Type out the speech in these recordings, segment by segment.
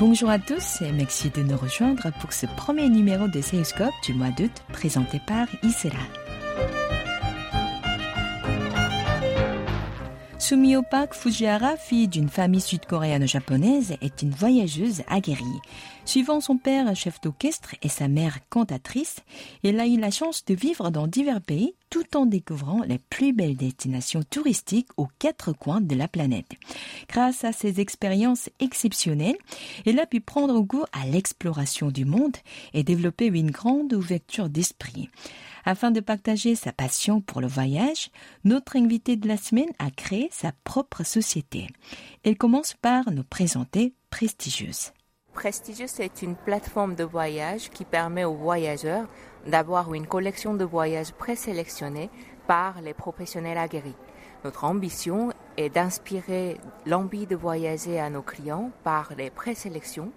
Bonjour à tous et merci de nous rejoindre pour ce premier numéro de Séuscope du mois d'août présenté par Isra. Sumio Park Fujiwara, fille d'une famille sud-coréano-japonaise, est une voyageuse aguerrie. Suivant son père, chef d'orchestre, et sa mère, cantatrice, elle a eu la chance de vivre dans divers pays tout en découvrant les plus belles destinations touristiques aux quatre coins de la planète. Grâce à ces expériences exceptionnelles, elle a pu prendre goût à l'exploration du monde et développer une grande ouverture d'esprit. Afin de partager sa passion pour le voyage, notre invitée de la semaine a créé sa propre société. Elle commence par nous présenter Prestigieuse. Prestigieuse est une plateforme de voyage qui permet aux voyageurs d'avoir une collection de voyages présélectionnés par les professionnels aguerris. Notre ambition est d'inspirer l'envie de voyager à nos clients par les présélections,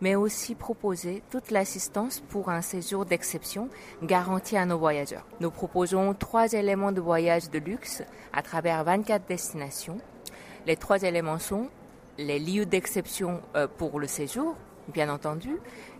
mais aussi proposer toute l'assistance pour un séjour d'exception garanti à nos voyageurs. Nous proposons trois éléments de voyage de luxe à travers 24 destinations. Les trois éléments sont les lieux d'exception euh, pour le séjour, bien entendu,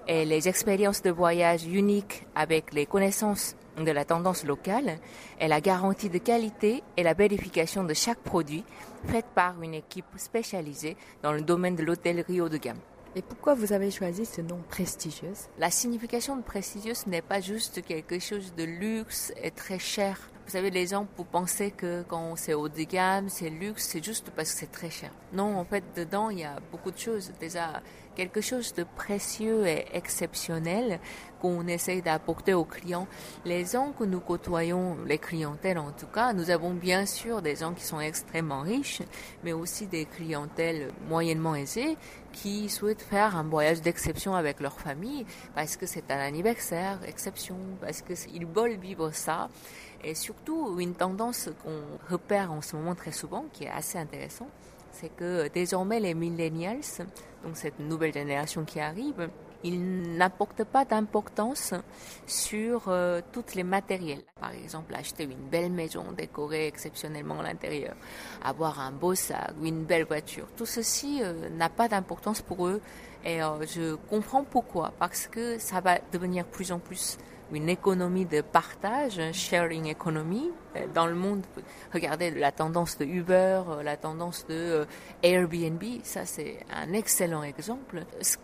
et les expériences de voyage uniques avec les connaissances de la tendance locale et la garantie de qualité et la vérification de chaque produit faite par une équipe spécialisée dans le domaine de l'hôtellerie haut de gamme. Et pourquoi vous avez choisi ce nom prestigieuse La signification de prestigieuse n'est pas juste quelque chose de luxe et très cher. Vous savez, les gens pour penser que quand c'est haut de gamme, c'est luxe, c'est juste parce que c'est très cher. Non, en fait, dedans, il y a beaucoup de choses. Déjà, quelque chose de précieux et exceptionnel qu'on essaye d'apporter aux clients. Les gens que nous côtoyons, les clientèles en tout cas, nous avons bien sûr des gens qui sont extrêmement riches, mais aussi des clientèles moyennement aisées qui souhaitent faire un voyage d'exception avec leur famille parce que c'est un anniversaire, exception, parce qu'ils veulent vivre ça. Et surtout, une tendance qu'on repère en ce moment très souvent, qui est assez intéressante, c'est que désormais les millennials, donc cette nouvelle génération qui arrive, ils n'apportent pas d'importance sur euh, toutes les matériels. Par exemple, acheter une belle maison décorée exceptionnellement à l'intérieur, avoir un beau sac, une belle voiture. Tout ceci euh, n'a pas d'importance pour eux et euh, je comprends pourquoi. Parce que ça va devenir plus en plus une économie de partage, sharing economy, euh, dans le monde. Regardez la tendance de Uber, euh, la tendance de euh, Airbnb, ça c'est un excellent exemple. Ce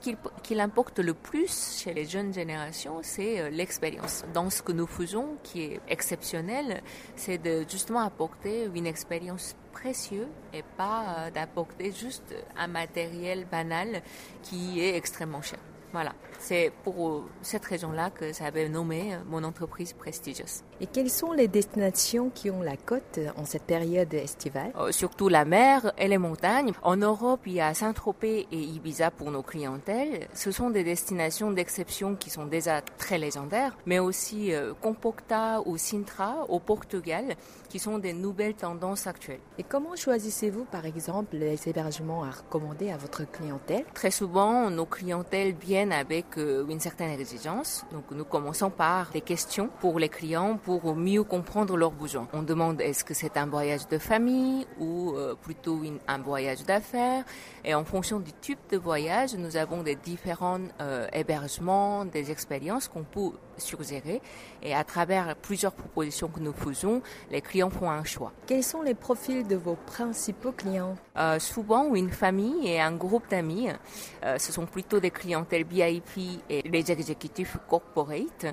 qu'il importe le plus chez les jeunes générations, c'est l'expérience. Dans ce que nous faisons, qui est exceptionnel, c'est de justement apporter une expérience précieuse et pas d'apporter juste un matériel banal qui est extrêmement cher. Voilà, c'est pour cette raison-là que j'avais nommé euh, mon entreprise prestigieuse. Et quelles sont les destinations qui ont la côte en cette période estivale? Euh, Surtout la mer et les montagnes. En Europe, il y a Saint-Tropez et Ibiza pour nos clientèles. Ce sont des destinations d'exception qui sont déjà très légendaires, mais aussi euh, Compocta ou Sintra au Portugal, qui sont des nouvelles tendances actuelles. Et comment choisissez-vous, par exemple, les hébergements à recommander à votre clientèle? Très souvent, nos clientèles viennent avec euh, une certaine exigence. Donc nous commençons par des questions pour les clients pour mieux comprendre leurs besoins. On demande est-ce que c'est un voyage de famille ou euh, plutôt un voyage d'affaires? Et en fonction du type de voyage, nous avons des différents euh, hébergements, des expériences qu'on peut suggérer. Et à travers plusieurs propositions que nous faisons, les clients font un choix. Quels sont les profils de vos principaux clients? Souvent, une famille et un groupe d'amis. ce sont plutôt des clientèles VIP et les exécutifs corporate.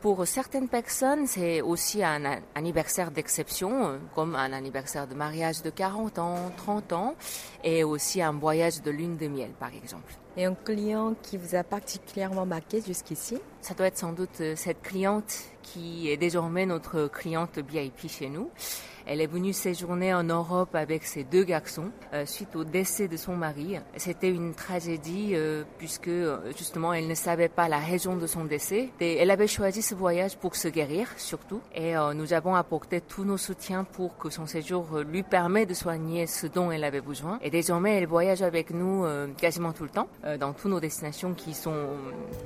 Pour certaines personnes, c'est aussi un anniversaire d'exception, comme un anniversaire de mariage de 40 ans, 30 ans, et aussi un voyage de lune de miel, par exemple. Et un client qui vous a particulièrement marqué jusqu'ici? Ça doit être sans doute euh, cette cliente qui est désormais notre cliente VIP chez nous. Elle est venue séjourner en Europe avec ses deux garçons euh, suite au décès de son mari. C'était une tragédie euh, puisque justement elle ne savait pas la raison de son décès. Elle avait choisi ce voyage pour se guérir surtout et nous avons apporté tous nos soutiens pour que son séjour lui permette de soigner ce dont elle avait besoin. Et désormais elle voyage avec nous quasiment tout le temps dans toutes nos destinations qui sont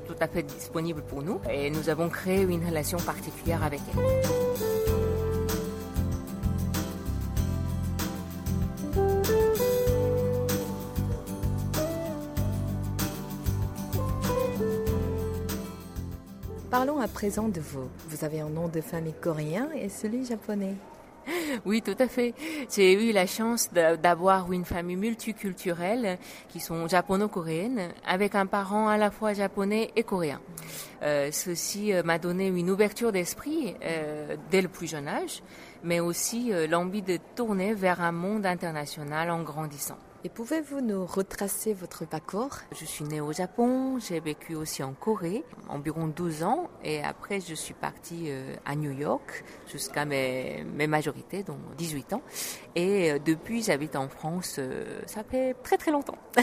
tout à fait disponibles pour nous et nous avons créé une relation particulière avec elle. Parlons à présent de vous. Vous avez un nom de famille coréen et celui japonais. Oui, tout à fait. J'ai eu la chance d'avoir une famille multiculturelle qui sont japono-coréennes avec un parent à la fois japonais et coréen. Euh, ceci euh, m'a donné une ouverture d'esprit euh, dès le plus jeune âge, mais aussi l'envie de tourner vers un monde international en grandissant. Et pouvez-vous nous retracer votre parcours? Je suis née au Japon, j'ai vécu aussi en Corée environ 12 ans et après je suis partie euh, à New York jusqu'à mes, majorités, donc 18 ans. Et euh, depuis j'habite en France, euh, ça fait très très longtemps.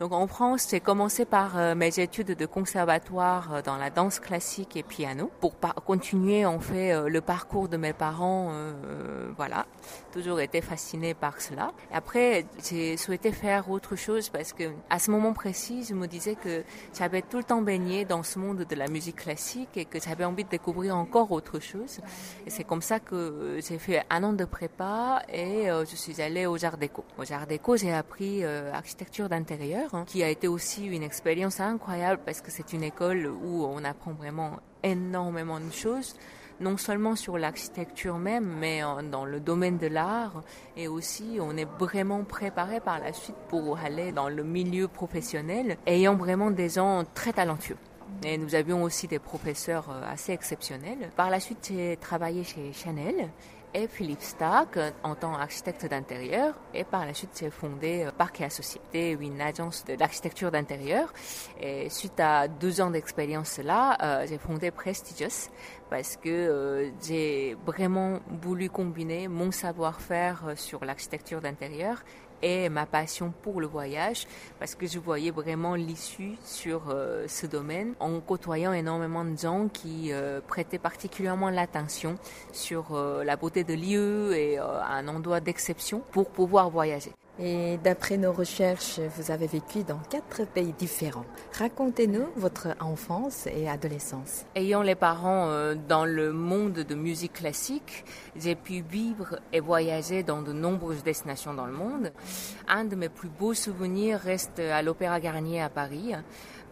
donc en France j'ai commencé par mes études de conservatoire dans la danse classique et piano pour continuer en fait le parcours de mes parents. voilà, toujours été fascinée par cela. Après j'ai souhaité faire autre chose parce que à ce moment précis, je me disais que j'avais tout le temps baigné dans ce monde de la musique classique et que j'avais envie de découvrir encore autre chose. Et c'est comme ça que j'ai fait un an de prépa et euh, je suis allée au Jardin Déco. Au Jardin Déco, j'ai appris euh, architecture d'intérieur, hein, qui a été aussi une expérience incroyable parce que c'est une école où on apprend vraiment énormément de choses non seulement sur l'architecture même, mais dans le domaine de l'art. Et aussi, on est vraiment préparé par la suite pour aller dans le milieu professionnel, ayant vraiment des gens très talentueux. Et nous avions aussi des professeurs euh, assez exceptionnels. Par la suite, j'ai travaillé chez Chanel et Philippe Stark en tant qu'architecte d'intérieur. Et par la suite, j'ai fondé euh, Parc et Associés, une agence de l'architecture d'intérieur. Et suite à deux ans d'expérience là, euh, j'ai fondé Prestigious parce que euh, j'ai vraiment voulu combiner mon savoir-faire sur l'architecture d'intérieur et ma passion pour le voyage parce que je voyais vraiment l'issue sur euh, ce domaine en côtoyant énormément de gens qui euh, prêtaient particulièrement l'attention sur euh, la beauté de lieux et un endroit d'exception pour pouvoir voyager. Et d'après nos recherches, vous avez vécu dans quatre pays différents. Racontez-nous votre enfance et adolescence. Ayant les parents euh, dans le monde de musique classique, j'ai pu vivre et voyager dans de nombreuses destinations dans le monde. Un de mes plus beaux souvenirs reste à l'Opéra Garnier à Paris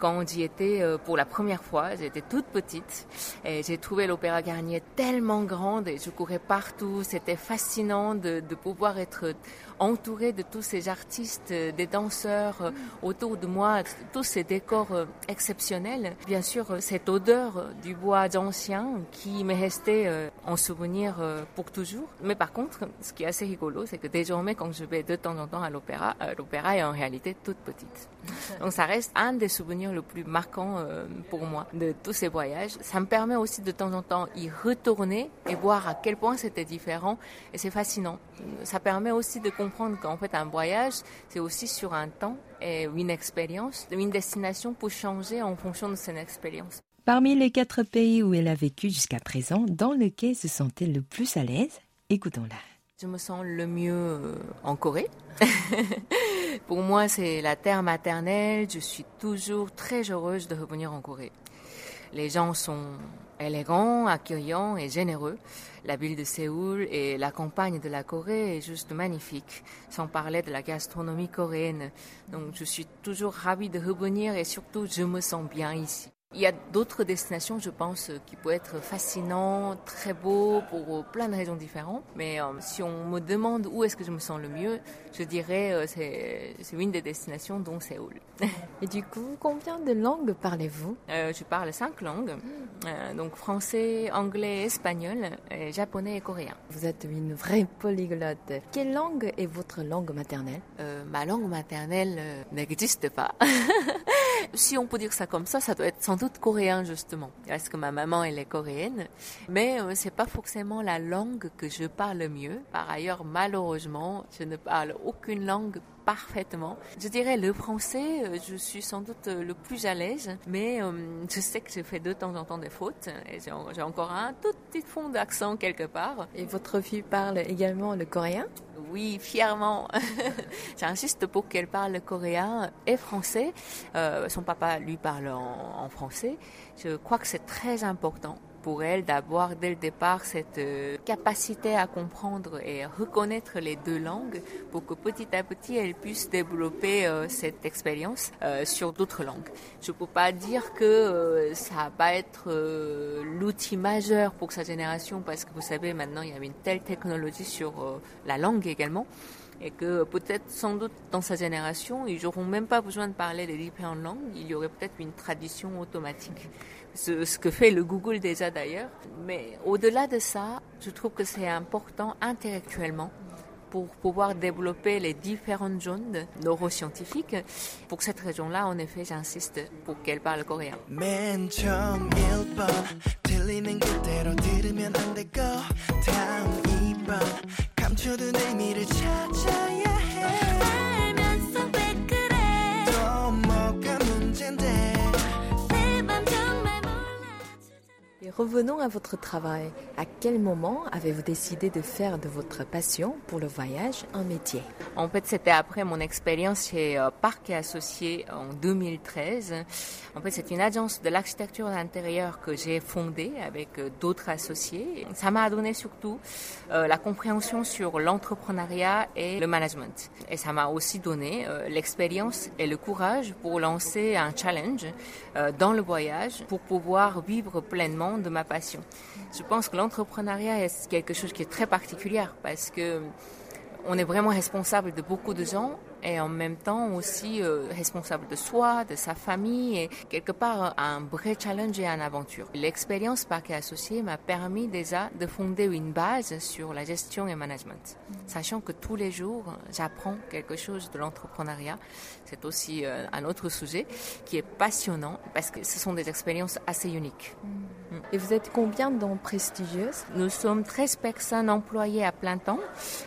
quand j'y étais euh, pour la première fois, j'étais toute petite et j'ai trouvé l'Opéra Garnier tellement grande et je courais partout. C'était fascinant de, de pouvoir être entourée de tous ces artistes, euh, des danseurs euh, autour de moi, tous ces décors exceptionnels. Bien sûr, cette odeur du bois ancien qui m'est restée en souvenir pour toujours. Mais par contre, ce qui est assez rigolo, c'est que désormais, quand je vais de temps en temps à l'opéra, l'opéra est en réalité toute petite. Donc ça reste un des souvenirs le plus marquant euh, pour moi de tous ces voyages. Ça me permet aussi de temps en temps y retourner et voir à quel point c'était différent et c'est fascinant. Ça permet aussi de comprendre qu'en fait un voyage, c'est aussi sur un temps et une expérience, une destination pour changer en fonction de cette expérience. Parmi les quatre pays où elle a vécu jusqu'à présent, dans lequel se sentait le plus à l'aise, écoutons-la. Je me sens le mieux euh, en Corée. Pour moi, c'est la terre maternelle. Je suis toujours très heureuse de revenir en Corée. Les gens sont élégants, accueillants et généreux. La ville de Séoul et la campagne de la Corée est juste magnifique, sans parler de la gastronomie coréenne. Donc je suis toujours ravie de revenir et surtout je me sens bien ici. Il y a d'autres destinations, je pense, qui peuvent être fascinants, très beaux pour plein de raisons différentes. Mais euh, si on me demande où est-ce que je me sens le mieux, je dirais euh, c'est c'est une des destinations dont Séoul. Et du coup, combien de langues parlez-vous? Euh, Je parle cinq langues, donc français, anglais, espagnol, japonais et coréen. Vous êtes une vraie polyglotte. Quelle langue est votre langue maternelle? Ma langue maternelle n'existe pas. si on peut dire ça comme ça, ça doit être sans doute coréen justement, parce que ma maman elle est coréenne, mais euh, c'est pas forcément la langue que je parle mieux. Par ailleurs, malheureusement, je ne parle aucune langue parfaitement. Je dirais le français, euh, je suis sans doute euh, le plus à l'aise, mais je sais que je fais de temps en temps des fautes et j'ai encore un tout petit fond d'accent quelque part. Et votre fille parle également le coréen? Oui, fièrement. J'insiste pour qu'elle parle coréen et français. Euh, son papa lui parle en, français. Je crois que c'est très important pour elle d'avoir dès le départ cette euh, capacité à comprendre et reconnaître les deux langues pour que petit à petit elle puisse développer euh, cette expérience euh, sur d'autres langues. Je ne peux pas dire que ça va être l'outil majeur pour sa génération parce que vous savez maintenant il y a une telle technologie sur la langue également et que peut-être sans doute dans sa génération, ils n'auront même pas besoin de parler les différentes langues, il y aurait peut-être une tradition automatique. Ce, ce, que fait le Google déjà d'ailleurs. Mais au-delà de ça, je trouve que c'est important intellectuellement pour pouvoir développer les différentes zones neuroscientifiques. Pour cette région-là, en effet, j'insiste pour qu'elle parle coréen. Revenons à votre travail. À quel moment avez-vous décidé de faire de votre passion pour le voyage un métier? En fait, c'était après mon expérience chez euh, Parc et Associés en 2013. En fait, c'est une agence de l'architecture d'intérieur que j'ai fondée avec euh, d'autres associés. Ça m'a donné surtout euh, la compréhension sur l'entrepreneuriat et le management. Et ça m'a aussi donné l'expérience et le courage pour lancer un challenge dans le voyage pour pouvoir vivre pleinement de ma passion. Je pense que l'entrepreneuriat est quelque chose qui est très particulier parce que on est vraiment responsable de beaucoup de gens et en même temps aussi euh, responsable de soi, de sa famille et quelque part un vrai challenge et une aventure. L'expérience Parquet Associé m'a permis déjà de fonder une base sur la gestion et management, sachant que tous les jours j'apprends quelque chose de l'entrepreneuriat. C'est aussi euh, un autre sujet qui est passionnant parce que ce sont des expériences assez uniques. Et vous êtes combien dans Prestigieuse Nous sommes 13 personnes employées à plein temps,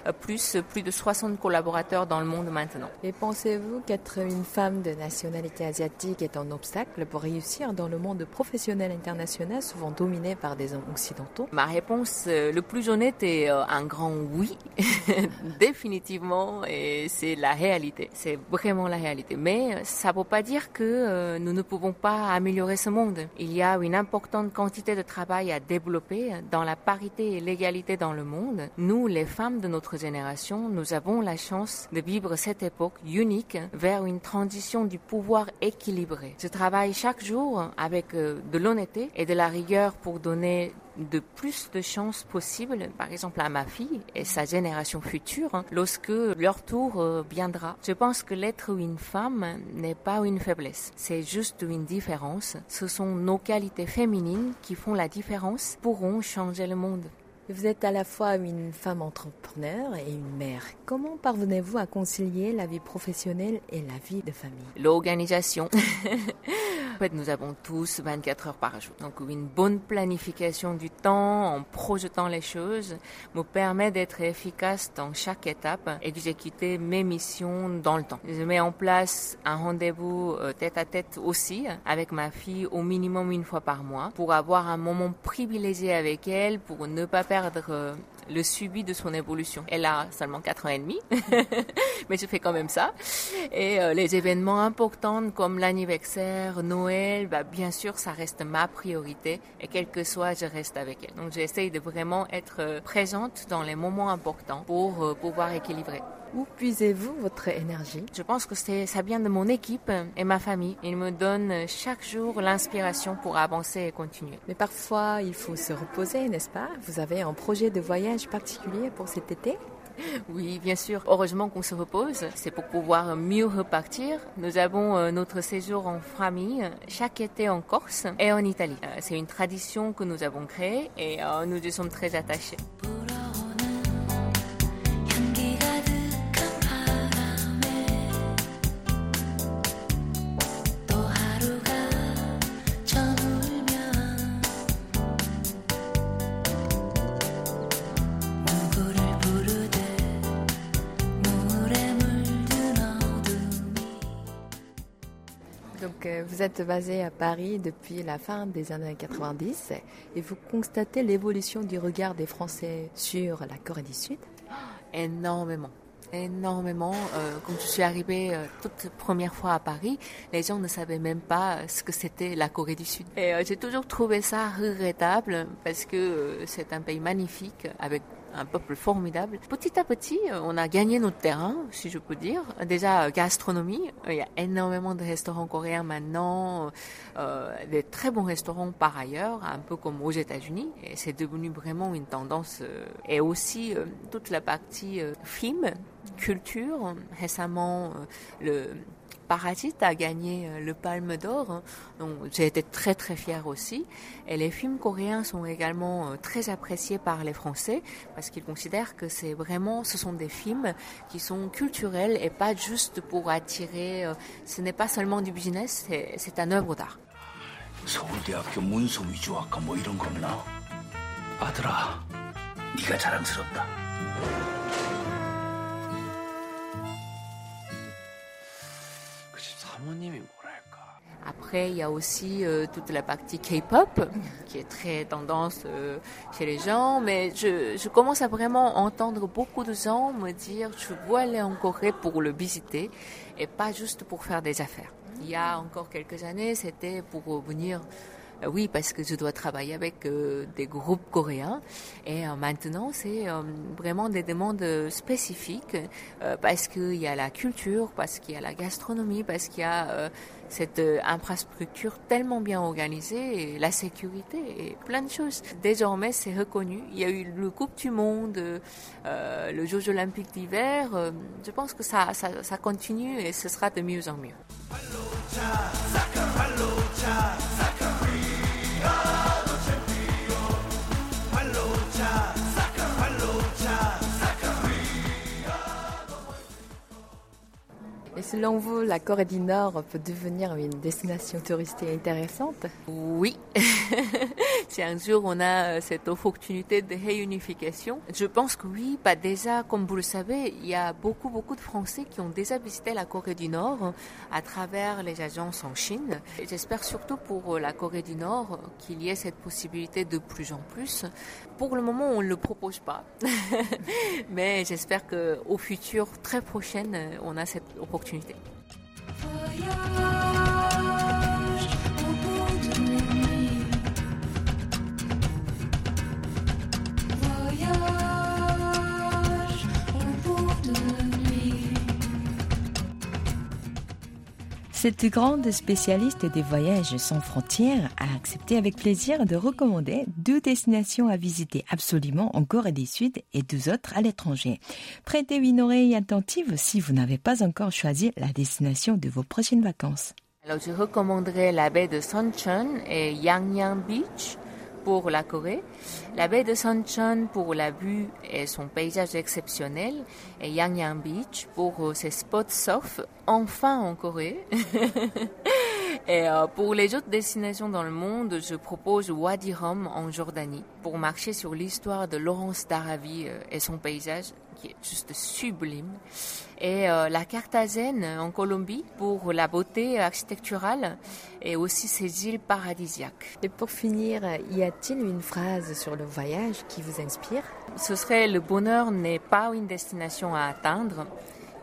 euh, plus plus de 60 collaborateurs dans le monde maintenant. Et pensez-vous qu'être une femme de nationalité asiatique est un obstacle pour réussir dans le monde professionnel international, souvent dominé par des hommes occidentaux? Ma réponse euh, le plus honnête est euh, un grand oui, définitivement, et c'est la réalité. C'est vraiment la réalité. Mais euh, ça ne veut pas dire que nous ne pouvons pas améliorer ce monde. Il y a une importante quantité de travail à développer dans la parité et l'égalité dans le monde. Nous, les femmes de notre génération, nous avons la chance de vivre cette époque unique vers une transition du pouvoir équilibré. Je travaille chaque jour avec euh, de l'honnêteté et de la rigueur pour donner de plus de chances possibles, par exemple à ma fille et sa génération future, hein, lorsque leur tour euh, viendra. Je pense que l'être une femme n'est pas une faiblesse, c'est juste une différence. Ce sont nos qualités féminines qui font la différence, pourront changer le monde. Vous êtes à la fois une femme entrepreneur et une mère. Comment parvenez-vous à concilier la vie professionnelle et la vie de famille? L'organisation. en fait, nous avons tous 24 heures par jour. Donc, une bonne planification du temps en projetant les choses me permet d'être efficace dans chaque étape et d'exécuter mes missions dans le temps. Je mets en place un rendez-vous euh, tête à tête aussi avec ma fille au minimum une fois par mois pour avoir un moment privilégié avec elle, pour ne pas perdre euh, le suivi de son évolution. Elle a seulement 4 ans et demi, mais je fais quand même ça. Et euh, les événements importants comme l'anniversaire, Noël, bah, bien sûr, ça reste ma priorité. Et quel que soit, je reste avec elle. Donc j'essaye de vraiment être euh, présente dans les moments importants pour pouvoir équilibrer. Où puisez-vous votre énergie? Je pense que ça vient de mon équipe et ma famille. Ils me donnent chaque jour l'inspiration pour avancer et continuer. Mais parfois, il faut se reposer, n'est-ce pas? Vous avez un projet de voyage particulier pour cet été? Oui, bien sûr. Heureusement qu'on se repose. C'est pour pouvoir mieux repartir. Nous avons euh, notre séjour en famille chaque été en Corse et en Italie. Euh, c'est une tradition que nous avons créée et euh, nous y sommes très attachés. Êtes basé à Paris depuis la fin des années 90 et vous constatez l'évolution du regard des Français sur la Corée du Sud? Énormément Énormément. Euh, quand je suis arrivée euh, toute première fois à Paris, les gens ne savaient même pas ce que c'était la Corée du Sud. Et j'ai toujours trouvé ça regrettable parce que c'est un pays magnifique avec un peuple formidable. Petit à petit, euh, on a gagné notre terrain, si je peux dire. Déjà, euh, gastronomie, il y a énormément de restaurants coréens maintenant, euh, des très bons restaurants par ailleurs, un peu comme aux États-Unis. Et c'est devenu vraiment une tendance. Euh, et aussi toute la partie film, culture. Récemment, le Parasite a gagné euh, le Palme d'Or, hein. donc j'ai été très très fière aussi. Et les films coréens sont également euh, très appréciés par les Français parce qu'ils considèrent que c'est vraiment, ce sont des films qui sont culturels et pas juste pour attirer. Euh, ce n'est pas seulement du business, c'est un œuvre d'art. Après, il y a aussi euh, toute la partie K-pop qui est très tendance euh, chez les gens, mais je, commence à vraiment entendre beaucoup de gens me dire je veux aller en Corée pour le visiter et pas juste pour faire des affaires. Il y a encore quelques années, c'était pour venir oui, parce que je dois travailler avec euh, des groupes coréens. Et euh, maintenant, c'est vraiment des demandes spécifiques parce qu'il y a la culture, parce qu'il y a la gastronomie, parce qu'il y a cette infrastructure tellement bien organisée, la sécurité et plein de choses. Désormais, c'est reconnu. Il y a eu le Coupe du Monde, le Jeux olympiques d'hiver. je pense que ça continue et ce sera de mieux en mieux. Selon vous, la Corée du Nord peut devenir une destination touristique intéressante Oui. si un jour on a euh, cette opportunité de réunification, je pense que oui. Bah déjà, comme vous le savez, il y a beaucoup, beaucoup de Français qui ont déjà visité la Corée du Nord à travers les agences en Chine. J'espère surtout pour euh, la Corée du Nord qu'il y ait cette possibilité de plus en plus. Pour le moment, on ne le propose pas. Mais j'espère qu'au futur, très prochain, on a cette opportunité Cette grande spécialiste des voyages sans frontières a accepté avec plaisir de recommander deux destinations à visiter absolument en Corée du Sud et deux autres à l'étranger. Prêtez une oreille attentive si vous n'avez pas encore choisi la destination de vos prochaines vacances. Alors je recommanderais la baie de Suncheon et Yangyang Beach pour la Corée, la baie de Suncheon pour la vue et son paysage exceptionnel, et Yangyang Beach pour euh, ses spots surf, enfin en Corée. et euh, pour les autres destinations dans le monde, je propose Wadi Rum en Jordanie pour marcher sur l'histoire de Laurence d'Arabie euh, et son paysage qui est juste sublime. Et euh, la Carthagène en Colombie pour la beauté architecturale et aussi ses îles paradisiaques. Et pour finir, y a-t-il une phrase sur le voyage qui vous inspire? Ce serait le bonheur n'est pas une destination à atteindre,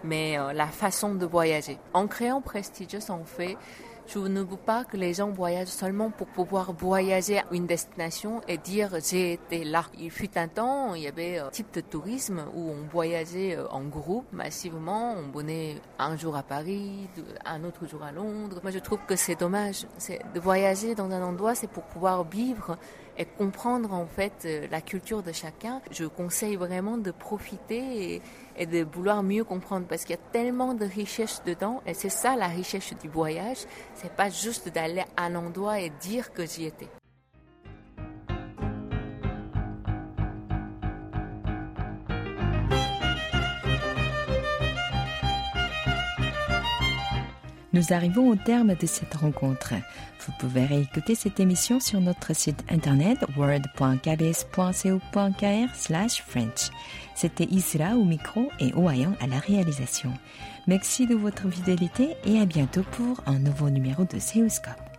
mais euh, la façon de voyager. En créant Prestigious, on fait je ne veux pas que les gens voyagent seulement pour pouvoir voyager à une destination et dire j'ai été là. Il fut un temps, il y avait un type de tourisme où on voyageait euh, en groupe massivement. On venait un jour à Paris, un autre jour à Londres. Moi, je trouve que c'est dommage. De voyager dans un endroit, c'est pour pouvoir vivre et comprendre en fait euh, la culture de chacun. Je conseille vraiment de profiter et, et de vouloir mieux comprendre parce qu'il y a tellement de richesses dedans et c'est ça la richesse du voyage. C'est pas juste d'aller à un endroit et dire que j'y étais. Nous arrivons au terme de cette rencontre. Vous pouvez réécouter cette émission sur notre site internet word.kbs.co.kr slash French. C'était Isra au micro et Oayan à la réalisation. Merci de votre fidélité et à bientôt pour un nouveau numéro de Seuscope.